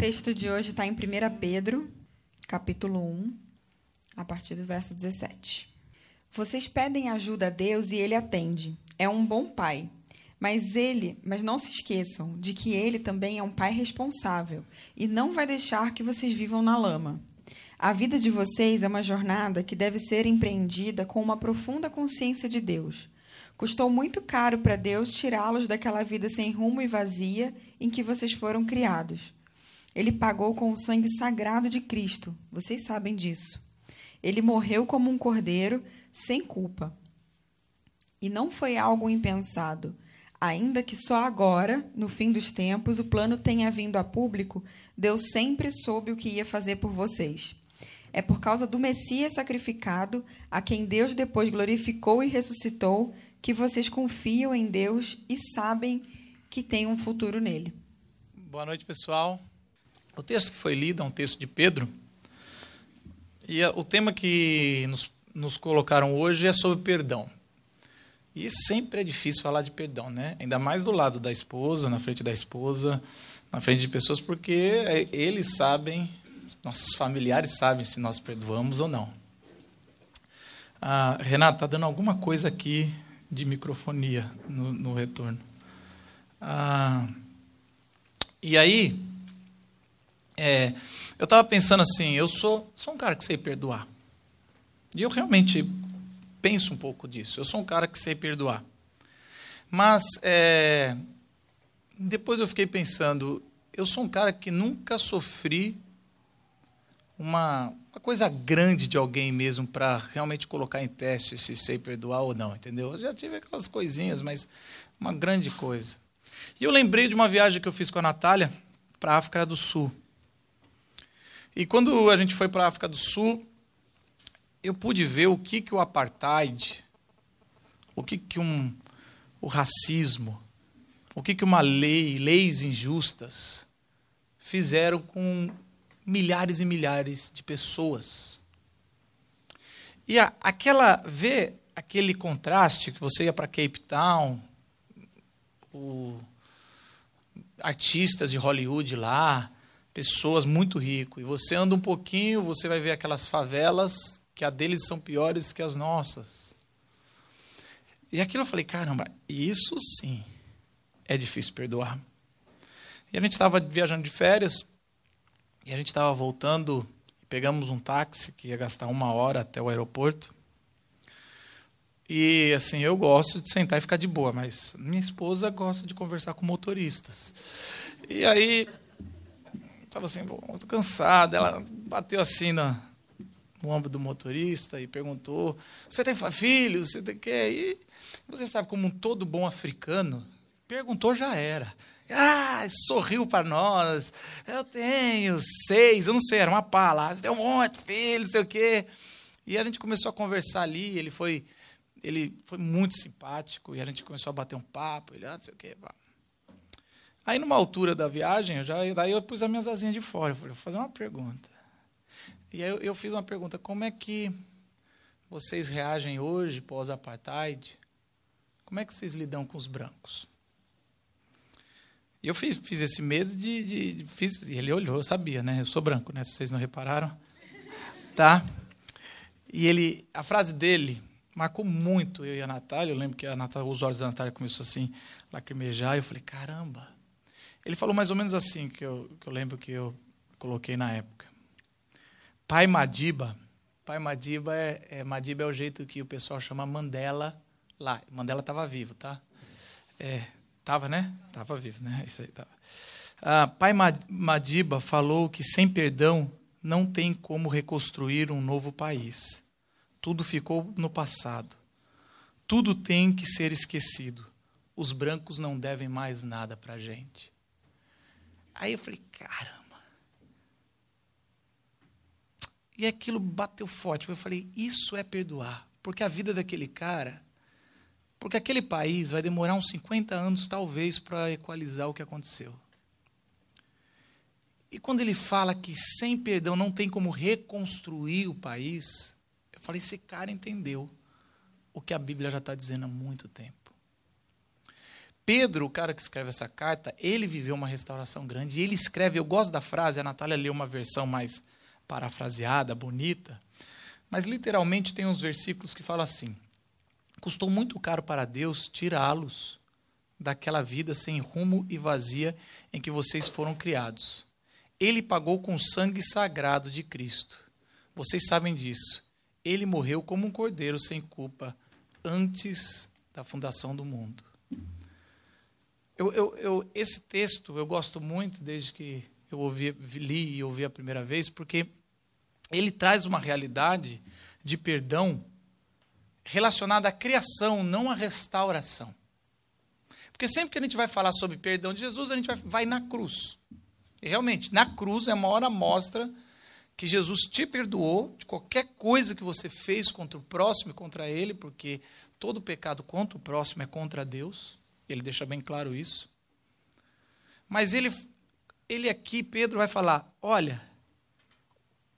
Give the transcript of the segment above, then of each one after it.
texto de hoje está em 1 Pedro, capítulo 1, a partir do verso 17. Vocês pedem ajuda a Deus e ele atende. É um bom pai. Mas ele, mas não se esqueçam de que ele também é um pai responsável e não vai deixar que vocês vivam na lama. A vida de vocês é uma jornada que deve ser empreendida com uma profunda consciência de Deus. Custou muito caro para Deus tirá-los daquela vida sem rumo e vazia em que vocês foram criados. Ele pagou com o sangue sagrado de Cristo, vocês sabem disso. Ele morreu como um cordeiro, sem culpa. E não foi algo impensado. Ainda que só agora, no fim dos tempos, o plano tenha vindo a público, Deus sempre soube o que ia fazer por vocês. É por causa do Messias sacrificado, a quem Deus depois glorificou e ressuscitou, que vocês confiam em Deus e sabem que tem um futuro nele. Boa noite, pessoal. O texto que foi lido é um texto de Pedro. E o tema que nos, nos colocaram hoje é sobre perdão. E sempre é difícil falar de perdão, né? Ainda mais do lado da esposa, na frente da esposa, na frente de pessoas, porque é, eles sabem, nossos familiares sabem se nós perdoamos ou não. Ah, Renato, está dando alguma coisa aqui de microfonia no, no retorno. Ah, e aí, é, eu estava pensando assim, eu sou, sou um cara que sei perdoar. E eu realmente penso um pouco disso. Eu sou um cara que sei perdoar. Mas é, depois eu fiquei pensando, eu sou um cara que nunca sofri uma, uma coisa grande de alguém mesmo para realmente colocar em teste se sei perdoar ou não, entendeu? Eu já tive aquelas coisinhas, mas uma grande coisa. E eu lembrei de uma viagem que eu fiz com a Natália para a África do Sul. E quando a gente foi para a África do Sul, eu pude ver o que, que o apartheid, o que, que um, o racismo, o que, que uma lei, leis injustas, fizeram com milhares e milhares de pessoas. E a, aquela ver aquele contraste que você ia para Cape Town, o, artistas de Hollywood lá, pessoas muito ricas, e você anda um pouquinho, você vai ver aquelas favelas que a deles são piores que as nossas. E aquilo eu falei, caramba, isso sim é difícil perdoar. E a gente estava viajando de férias, e a gente estava voltando, pegamos um táxi que ia gastar uma hora até o aeroporto. E assim, eu gosto de sentar e ficar de boa, mas minha esposa gosta de conversar com motoristas. E aí, estava assim, muito cansada. Ela bateu assim na, no ombro do motorista e perguntou: Você tem filhos? Você tem quê? E você sabe, como um todo bom africano, perguntou já era. Ah, sorriu para nós. Eu tenho seis, eu não sei, era uma pala. Tem um monte, filho, não sei o quê. E a gente começou a conversar ali. Ele foi, ele foi muito simpático e a gente começou a bater um papo. Ele, ah, não sei o quê. Pá. Aí, numa altura da viagem, eu já, daí eu pus as minhas asinhas de fora. Eu falei, vou fazer uma pergunta. E aí eu, eu fiz uma pergunta: como é que vocês reagem hoje, pós-apartheid? Como é que vocês lidam com os brancos? E eu fiz, fiz esse medo de, de, de, fiz, e ele olhou, eu sabia, né? Eu sou branco, né? Se vocês não repararam, tá? E ele, a frase dele marcou muito eu e a Natália. Eu lembro que a Natália, os olhos da Natália começou assim lacrimejar. E eu falei, caramba. Ele falou mais ou menos assim que eu, que eu lembro que eu coloquei na época. Pai Madiba, Pai Madiba é, é Madiba é o jeito que o pessoal chama Mandela lá. Mandela estava vivo, tá? É, Estava, né? Estava vivo, né? Isso aí tava. Ah, pai Madiba falou que sem perdão não tem como reconstruir um novo país. Tudo ficou no passado. Tudo tem que ser esquecido. Os brancos não devem mais nada para a gente. Aí eu falei, caramba. E aquilo bateu forte. Eu falei, isso é perdoar. Porque a vida daquele cara porque aquele país vai demorar uns 50 anos, talvez, para equalizar o que aconteceu. E quando ele fala que sem perdão não tem como reconstruir o país, eu falei: esse cara entendeu o que a Bíblia já está dizendo há muito tempo. Pedro, o cara que escreve essa carta, ele viveu uma restauração grande. E ele escreve, eu gosto da frase, a Natália leu uma versão mais parafraseada, bonita. Mas literalmente tem uns versículos que falam assim: Custou muito caro para Deus tirá-los daquela vida sem rumo e vazia em que vocês foram criados. Ele pagou com o sangue sagrado de Cristo. Vocês sabem disso. Ele morreu como um cordeiro sem culpa antes da fundação do mundo. Eu, eu, eu, esse texto eu gosto muito desde que eu ouvi, li e ouvi a primeira vez, porque ele traz uma realidade de perdão relacionada à criação, não à restauração. Porque sempre que a gente vai falar sobre perdão de Jesus, a gente vai, vai na cruz. E realmente, na cruz é a maior amostra que Jesus te perdoou de qualquer coisa que você fez contra o próximo e contra ele, porque todo pecado contra o próximo é contra Deus. Ele deixa bem claro isso. Mas ele, ele aqui, Pedro, vai falar: olha,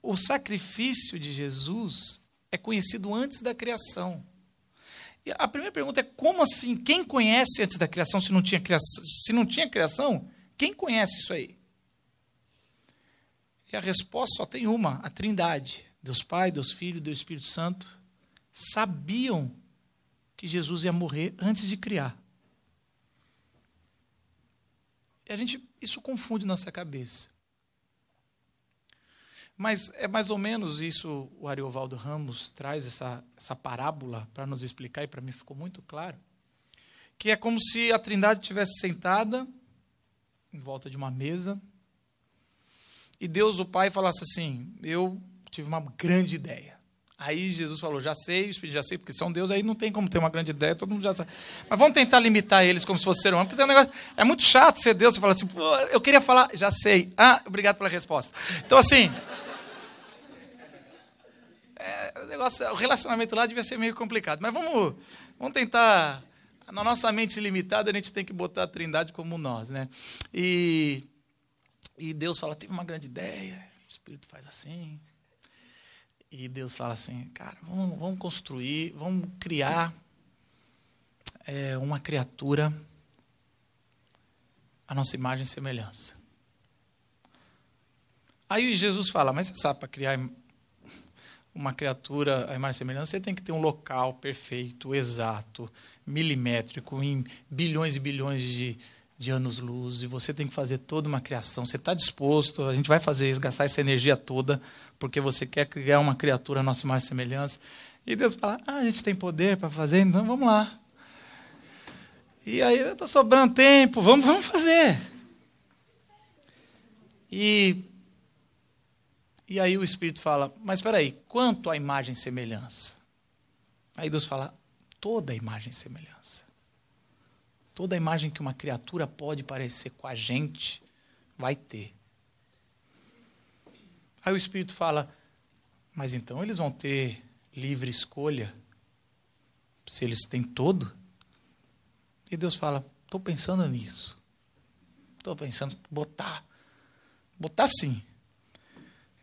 o sacrifício de Jesus é conhecido antes da criação. E a primeira pergunta é: como assim? Quem conhece antes da criação se não tinha criação? Se não tinha criação, quem conhece isso aí? E a resposta só tem uma: a Trindade. Deus Pai, Deus Filho, Deus Espírito Santo sabiam que Jesus ia morrer antes de criar. A gente, isso confunde nossa cabeça. Mas é mais ou menos isso o Ariovaldo Ramos traz essa, essa parábola para nos explicar, e para mim ficou muito claro. Que é como se a Trindade estivesse sentada em volta de uma mesa e Deus, o Pai, falasse assim: Eu tive uma grande ideia. Aí Jesus falou: Já sei, o Espírito já sei, porque são Deus, aí não tem como ter uma grande ideia, todo mundo já sabe. Mas vamos tentar limitar eles como se fosse ser porque tem um negócio. É muito chato ser Deus, você fala assim: Eu queria falar, já sei. Ah, obrigado pela resposta. Então, assim. É, o, negócio, o relacionamento lá devia ser meio complicado. Mas vamos, vamos tentar. Na nossa mente limitada, a gente tem que botar a trindade como nós. Né? E, e Deus fala: tive uma grande ideia, o Espírito faz assim. E Deus fala assim: cara, vamos, vamos construir, vamos criar é, uma criatura a nossa imagem e semelhança. Aí Jesus fala: mas você sabe, para criar uma criatura a imagem e semelhança, você tem que ter um local perfeito, exato, milimétrico, em bilhões e bilhões de, de anos-luz, e você tem que fazer toda uma criação. Você está disposto, a gente vai fazer isso, gastar essa energia toda, porque você quer criar uma criatura a nossa e semelhança. E Deus fala: ah, a gente tem poder para fazer, então vamos lá. E aí, está sobrando tempo, vamos, vamos fazer. E e aí o Espírito fala: Mas espera aí, quanto à imagem e semelhança? Aí Deus fala: toda a imagem e semelhança. Toda a imagem que uma criatura pode parecer com a gente, vai ter. Aí o Espírito fala: Mas então eles vão ter livre escolha? Se eles têm todo? E Deus fala: Estou pensando nisso. Estou pensando botar. Botar sim.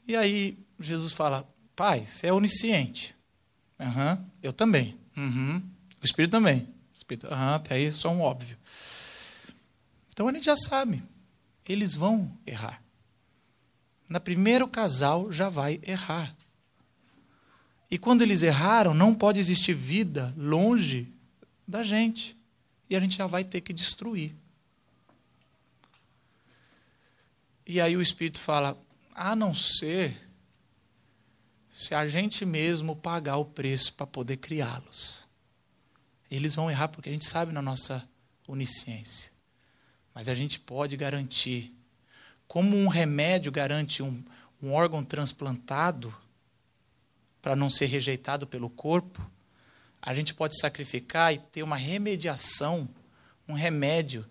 E aí Jesus fala: Pai, você é onisciente. Uhum, eu também. Uhum, o Espírito também. O Espírito, uhum, até aí só um óbvio. Então a gente já sabe. Eles vão errar. Na primeiro casal já vai errar. E quando eles erraram, não pode existir vida longe da gente. E a gente já vai ter que destruir. E aí o Espírito fala: a não ser se a gente mesmo pagar o preço para poder criá-los. Eles vão errar porque a gente sabe na nossa onisciência. Mas a gente pode garantir, como um remédio garante um, um órgão transplantado para não ser rejeitado pelo corpo, a gente pode sacrificar e ter uma remediação, um remédio,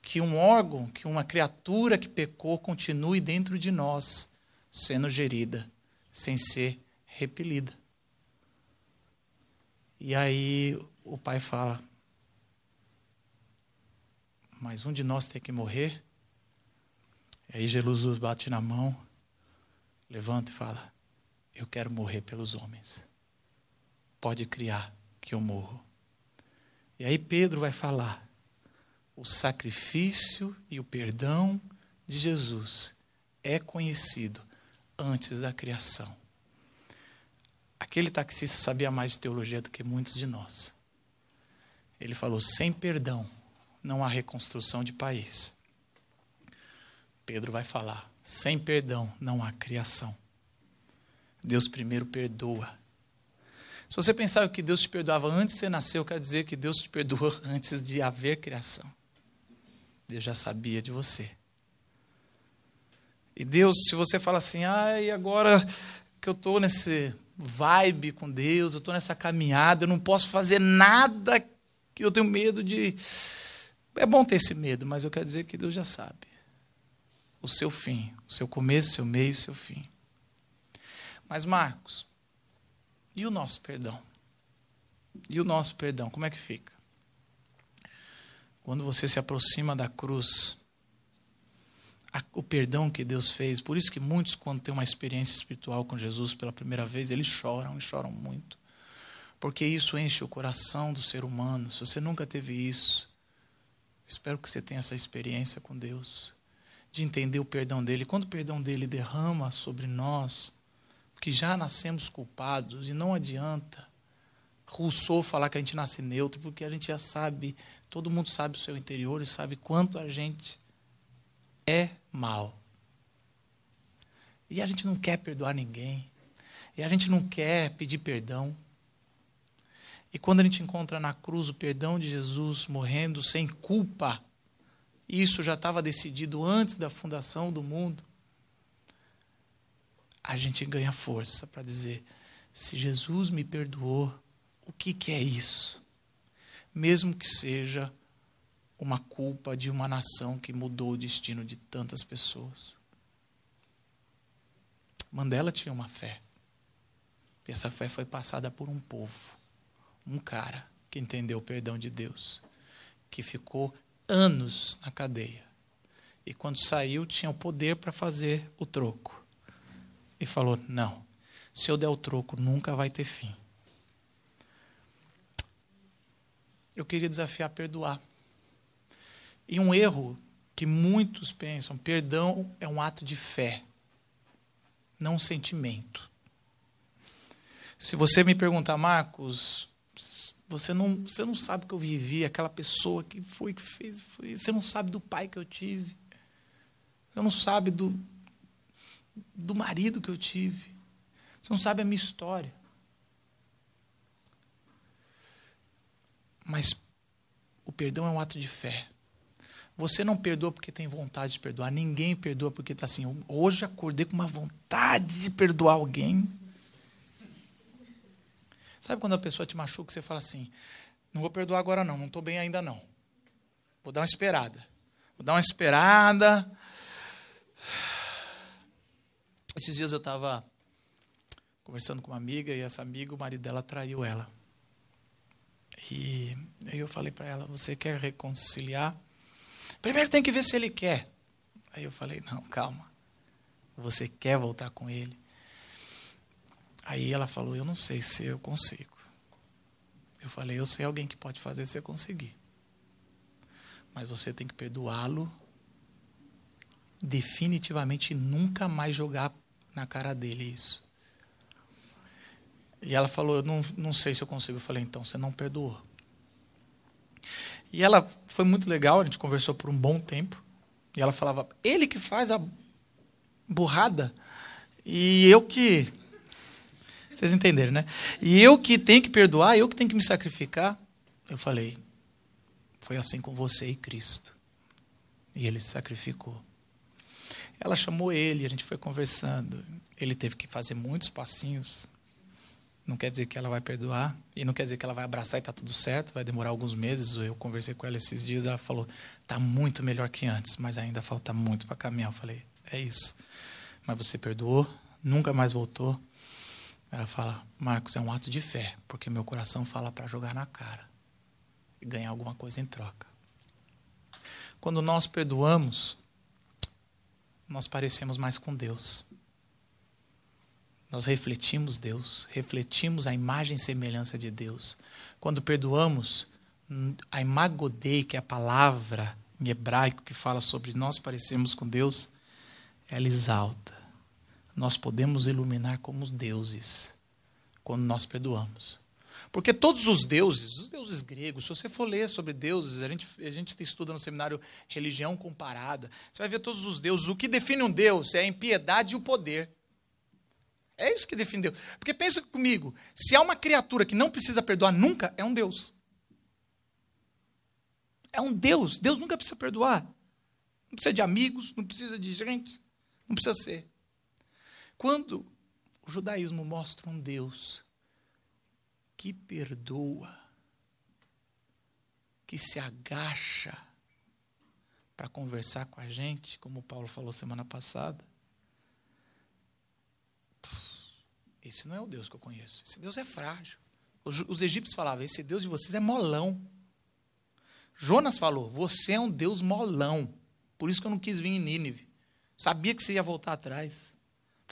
que um órgão, que uma criatura que pecou continue dentro de nós sendo gerida, sem ser repelida. E aí o pai fala: Mas um de nós tem que morrer. E aí Jesus bate na mão, levanta e fala: Eu quero morrer pelos homens. Pode criar que eu morro. E aí Pedro vai falar: o sacrifício e o perdão de Jesus é conhecido antes da criação. Aquele taxista sabia mais de teologia do que muitos de nós. Ele falou: sem perdão não há reconstrução de país. Pedro vai falar: sem perdão não há criação. Deus primeiro perdoa. Se você pensava que Deus te perdoava antes de você nascer, eu quero dizer que Deus te perdoou antes de haver criação. Deus já sabia de você. E Deus, se você fala assim, ah, e agora que eu estou nesse vibe com Deus, eu estou nessa caminhada, eu não posso fazer nada que eu tenho medo de. É bom ter esse medo, mas eu quero dizer que Deus já sabe o seu fim, o seu começo, o seu meio, o seu fim. Mas, Marcos, e o nosso perdão? E o nosso perdão, como é que fica? Quando você se aproxima da cruz, o perdão que Deus fez, por isso que muitos, quando têm uma experiência espiritual com Jesus pela primeira vez, eles choram e choram muito. Porque isso enche o coração do ser humano. Se você nunca teve isso, espero que você tenha essa experiência com Deus, de entender o perdão dele. Quando o perdão dele derrama sobre nós, que já nascemos culpados e não adianta Rousseau falar que a gente nasce neutro, porque a gente já sabe, todo mundo sabe o seu interior e sabe quanto a gente é mal. E a gente não quer perdoar ninguém. E a gente não quer pedir perdão. E quando a gente encontra na cruz o perdão de Jesus morrendo sem culpa, isso já estava decidido antes da fundação do mundo, a gente ganha força para dizer: se Jesus me perdoou, o que, que é isso? Mesmo que seja uma culpa de uma nação que mudou o destino de tantas pessoas. Mandela tinha uma fé. E essa fé foi passada por um povo. Um cara que entendeu o perdão de Deus. Que ficou anos na cadeia. E quando saiu, tinha o poder para fazer o troco. E falou: Não, se eu der o troco, nunca vai ter fim. Eu queria desafiar a perdoar. E um erro que muitos pensam: perdão é um ato de fé, não um sentimento. Se você me perguntar, Marcos, você não, você não sabe o que eu vivi, aquela pessoa que foi que fez, foi, você não sabe do pai que eu tive. Você não sabe do, do marido que eu tive. Você não sabe a minha história. Mas o perdão é um ato de fé. Você não perdoa porque tem vontade de perdoar. Ninguém perdoa porque está assim. Hoje acordei com uma vontade de perdoar alguém. Sabe quando a pessoa te machuca e você fala assim: não vou perdoar agora não, não estou bem ainda não. Vou dar uma esperada. Vou dar uma esperada. Esses dias eu estava conversando com uma amiga e essa amiga, o marido dela traiu ela. E aí eu falei para ela: Você quer reconciliar? Primeiro tem que ver se ele quer. Aí eu falei: Não, calma. Você quer voltar com ele? Aí ela falou: Eu não sei se eu consigo. Eu falei: Eu sei alguém que pode fazer você conseguir. Mas você tem que perdoá-lo definitivamente e nunca mais jogar na cara dele isso. E ela falou: Eu não, não sei se eu consigo. Eu falei: Então você não perdoou. E ela foi muito legal, a gente conversou por um bom tempo. E ela falava: Ele que faz a burrada. E eu que. Vocês entenderam, né? E eu que tenho que perdoar, eu que tenho que me sacrificar. Eu falei: Foi assim com você e Cristo. E ele se sacrificou. Ela chamou ele, a gente foi conversando. Ele teve que fazer muitos passinhos não quer dizer que ela vai perdoar e não quer dizer que ela vai abraçar e está tudo certo. Vai demorar alguns meses. Eu conversei com ela esses dias. Ela falou: está muito melhor que antes, mas ainda falta muito para caminhar. Eu falei: é isso. Mas você perdoou, nunca mais voltou. Ela fala: Marcos, é um ato de fé, porque meu coração fala para jogar na cara e ganhar alguma coisa em troca. Quando nós perdoamos, nós parecemos mais com Deus. Nós refletimos Deus, refletimos a imagem e semelhança de Deus. Quando perdoamos, a imagodei, que é a palavra em hebraico que fala sobre nós parecemos com Deus, ela exalta. Nós podemos iluminar como os deuses quando nós perdoamos. Porque todos os deuses, os deuses gregos, se você for ler sobre deuses, a gente, a gente estuda no seminário religião comparada, você vai ver todos os deuses. O que define um deus é a impiedade e o poder. É isso que define Deus. Porque pensa comigo, se há uma criatura que não precisa perdoar nunca, é um Deus. É um Deus. Deus nunca precisa perdoar. Não precisa de amigos, não precisa de gente, não precisa ser. Quando o judaísmo mostra um Deus que perdoa, que se agacha para conversar com a gente, como o Paulo falou semana passada, esse não é o Deus que eu conheço. Esse Deus é frágil. Os, os egípcios falavam: esse Deus de vocês é molão. Jonas falou: você é um Deus molão. Por isso que eu não quis vir em Nínive. Sabia que você ia voltar atrás.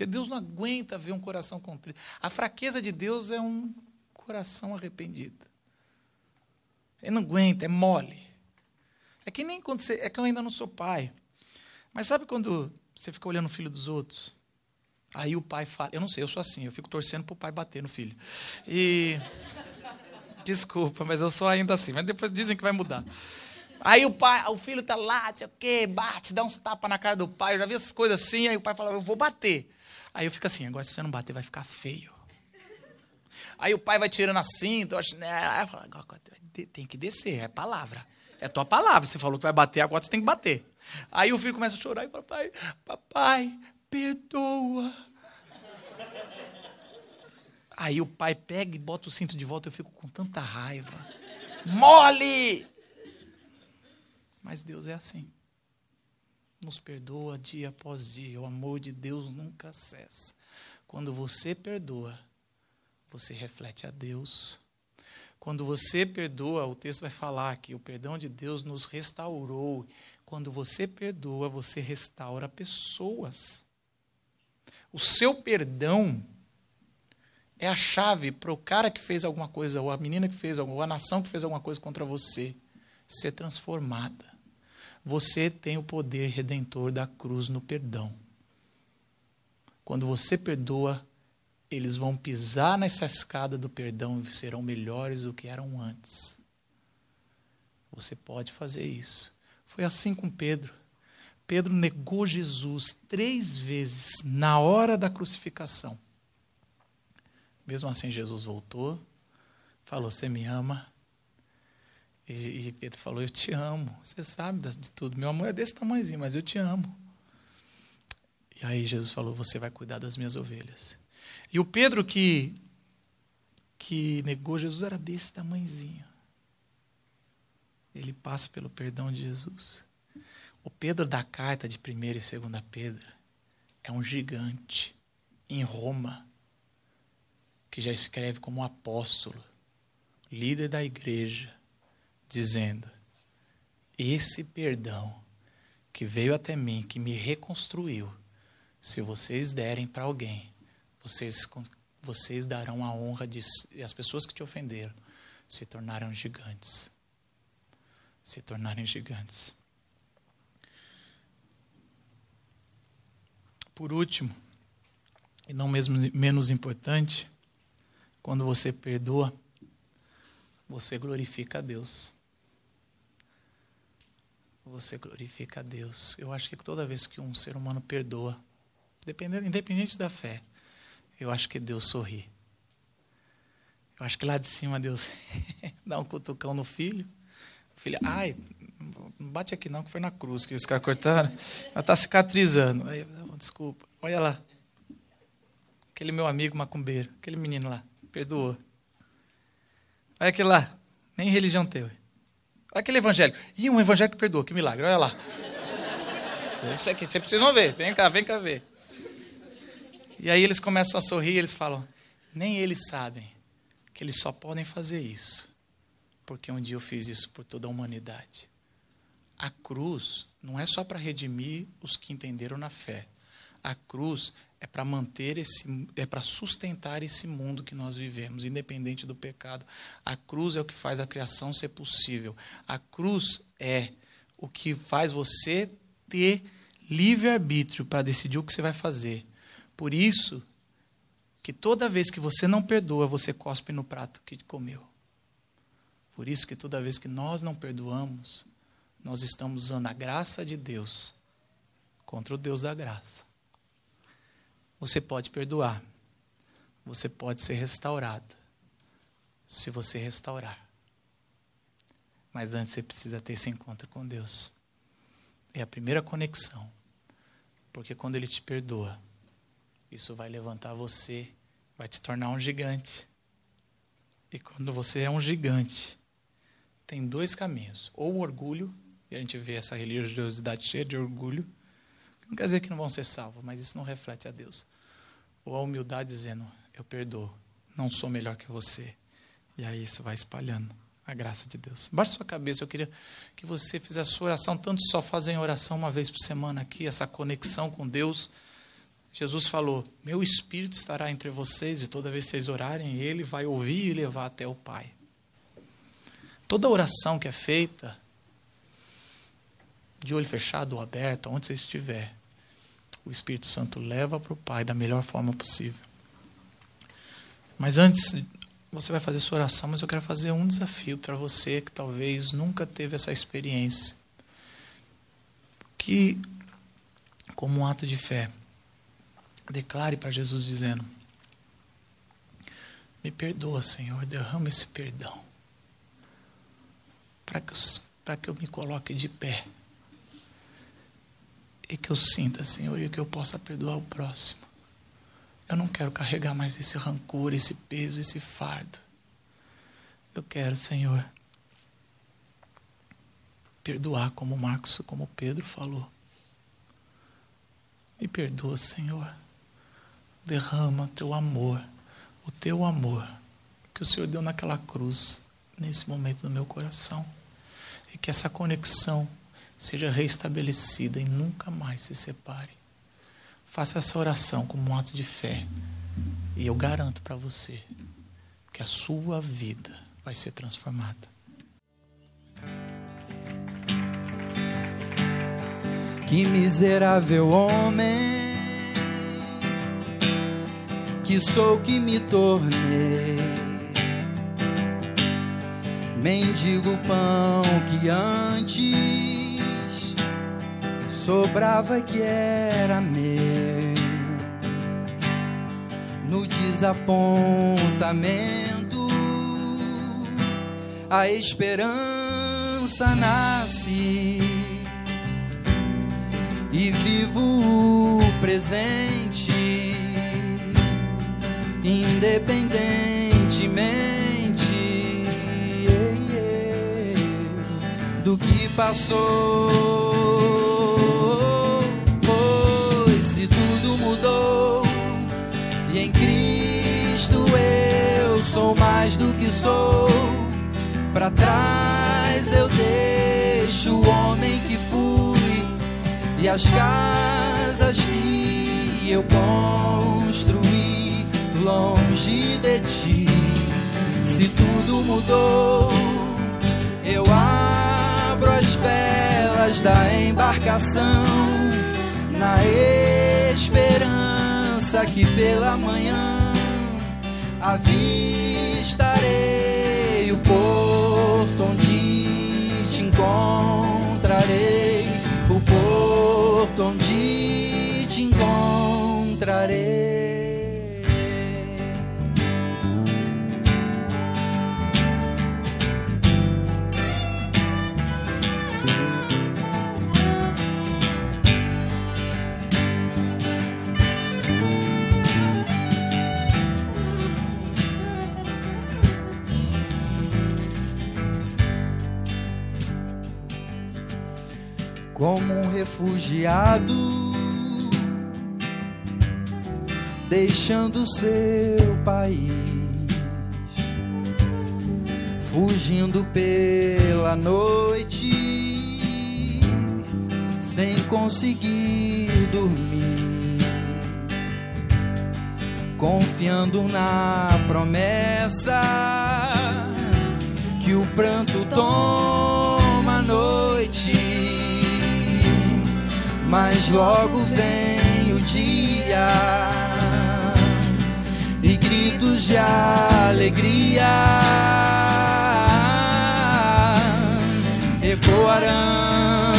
Porque Deus não aguenta ver um coração contrito. A fraqueza de Deus é um coração arrependido. Ele não aguenta, é mole. É que nem quando você. É que eu ainda não sou pai. Mas sabe quando você fica olhando o filho dos outros? Aí o pai fala, eu não sei, eu sou assim, eu fico torcendo para o pai bater no filho. E. Desculpa, mas eu sou ainda assim, mas depois dizem que vai mudar. Aí o pai, o filho tá lá, não sei o quê, bate, dá uns tapas na cara do pai. Eu já vi essas coisas assim, aí o pai fala, eu vou bater. Aí eu fico assim, agora se você não bater, vai ficar feio. Aí o pai vai tirando a cinta, eu né? Aí eu falo, tem que descer, é palavra. É tua palavra. Você falou que vai bater, agora você tem que bater. Aí o filho começa a chorar e fala, papai, papai, perdoa. Aí o pai pega e bota o cinto de volta, eu fico com tanta raiva. Mole! Mas Deus é assim. Nos perdoa dia após dia. O amor de Deus nunca cessa. Quando você perdoa, você reflete a Deus. Quando você perdoa, o texto vai falar que o perdão de Deus nos restaurou. Quando você perdoa, você restaura pessoas. O seu perdão é a chave para o cara que fez alguma coisa, ou a menina que fez alguma, ou a nação que fez alguma coisa contra você ser transformada. Você tem o poder redentor da cruz no perdão. Quando você perdoa, eles vão pisar nessa escada do perdão e serão melhores do que eram antes. Você pode fazer isso. Foi assim com Pedro. Pedro negou Jesus três vezes na hora da crucificação. Mesmo assim, Jesus voltou, falou: Você me ama? E, e Pedro falou: Eu te amo. Você sabe de tudo. Meu amor é desse tamanhozinho, mas eu te amo. E aí Jesus falou: Você vai cuidar das minhas ovelhas. E o Pedro que, que negou Jesus era desse tamanhozinho. Ele passa pelo perdão de Jesus. O Pedro da carta de 1 e 2 Pedro é um gigante em Roma, que já escreve como apóstolo, líder da igreja, dizendo: Esse perdão que veio até mim, que me reconstruiu, se vocês derem para alguém, vocês, vocês darão a honra de e as pessoas que te ofenderam se tornaram gigantes. Se tornarem gigantes. Por último, e não mesmo menos importante, quando você perdoa, você glorifica a Deus. Você glorifica a Deus. Eu acho que toda vez que um ser humano perdoa, independente da fé, eu acho que Deus sorri. Eu acho que lá de cima Deus dá um cutucão no filho. O filho, ai, não bate aqui não, que foi na cruz que os caras cortaram. Ela está cicatrizando. Aí, desculpa, olha lá. Aquele meu amigo macumbeiro, aquele menino lá, perdoou. Olha aquele lá, nem religião teve. Aquele evangélico. Ih, um evangélico que perdoou, que milagre, olha lá. Isso aqui, vocês precisam ver, vem cá, vem cá ver. E aí eles começam a sorrir, eles falam: nem eles sabem que eles só podem fazer isso, porque um dia eu fiz isso por toda a humanidade. A cruz não é só para redimir os que entenderam na fé. A cruz é para manter esse, é para sustentar esse mundo que nós vivemos, independente do pecado. A cruz é o que faz a criação ser possível. A cruz é o que faz você ter livre-arbítrio para decidir o que você vai fazer. Por isso que toda vez que você não perdoa, você cospe no prato que comeu. Por isso que toda vez que nós não perdoamos, nós estamos usando a graça de Deus contra o Deus da graça. Você pode perdoar. Você pode ser restaurado. Se você restaurar. Mas antes você precisa ter esse encontro com Deus. É a primeira conexão. Porque quando Ele te perdoa, isso vai levantar você, vai te tornar um gigante. E quando você é um gigante, tem dois caminhos: ou o orgulho, e a gente vê essa religiosidade cheia de orgulho, não quer dizer que não vão ser salvos, mas isso não reflete a Deus. Ou a humildade dizendo: Eu perdoo, não sou melhor que você. E aí isso vai espalhando a graça de Deus. Baixe sua cabeça, eu queria que você fizesse a sua oração, tanto só fazem oração uma vez por semana aqui, essa conexão com Deus. Jesus falou: Meu espírito estará entre vocês, e toda vez que vocês orarem, ele vai ouvir e levar até o Pai. Toda oração que é feita, de olho fechado ou aberto, onde você estiver, o Espírito Santo leva para o Pai da melhor forma possível. Mas antes, você vai fazer sua oração, mas eu quero fazer um desafio para você que talvez nunca teve essa experiência. Que, como um ato de fé, declare para Jesus dizendo: Me perdoa, Senhor, derrama esse perdão. Para que, que eu me coloque de pé e que eu sinta, Senhor, e que eu possa perdoar o próximo. Eu não quero carregar mais esse rancor, esse peso, esse fardo. Eu quero, Senhor, perdoar como Marcos, como Pedro falou. Me perdoa, Senhor. Derrama teu amor, o teu amor que o Senhor deu naquela cruz, nesse momento no meu coração. E que essa conexão seja restabelecida e nunca mais se separe. Faça essa oração como um ato de fé. E eu garanto para você que a sua vida vai ser transformada. Que miserável homem que sou que me tornei. Mendigo pão que antes sobrava que era meu. No desapontamento, a esperança nasce e vivo o presente, independentemente do que passou. Sou. Para trás eu deixo o homem que fui e as casas que eu construí longe de ti. Se tudo mudou, eu abro as velas da embarcação na esperança que pela manhã avistarei o porto onde te encontrarei, o porto onde te encontrarei. Refugiado, deixando seu país, fugindo pela noite, sem conseguir dormir. confiando na promessa que o pranto toma a noite, mas logo vem o dia e gritos de alegria ecoarão.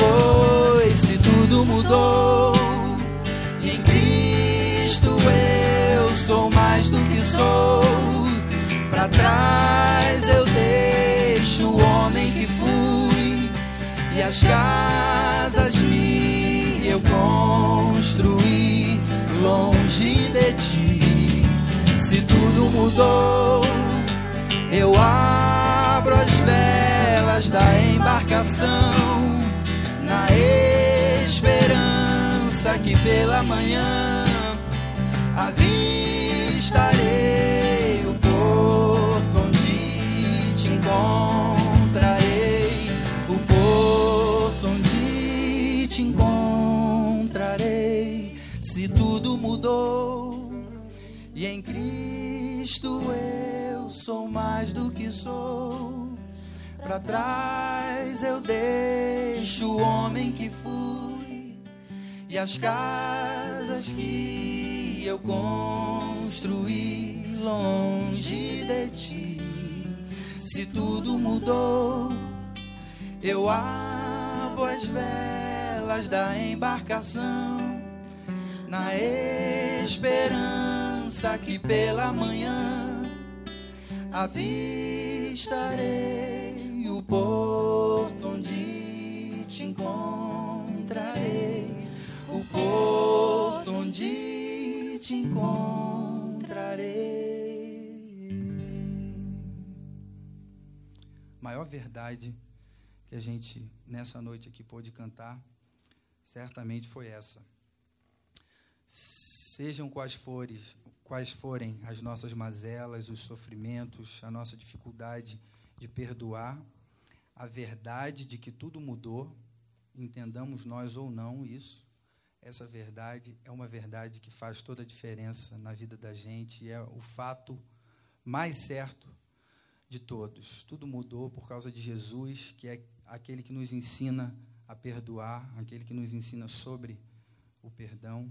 Pois se tudo mudou, em Cristo eu sou mais do que sou. Para trás casas que eu construí longe de ti. Se tudo mudou, eu abro as velas da embarcação na esperança que pela manhã Cristo eu sou mais do que sou. Para trás eu deixo o homem que fui e as casas que eu construí longe de ti. Se tudo mudou, eu abro as velas da embarcação na esperança que pela manhã avistarei o porto onde te encontrarei, o porto onde te encontrarei. Maior verdade que a gente nessa noite aqui pôde cantar, certamente foi essa. Sejam quais forem, quais forem as nossas mazelas, os sofrimentos, a nossa dificuldade de perdoar, a verdade de que tudo mudou, entendamos nós ou não isso, essa verdade é uma verdade que faz toda a diferença na vida da gente e é o fato mais certo de todos. Tudo mudou por causa de Jesus, que é aquele que nos ensina a perdoar, aquele que nos ensina sobre o perdão.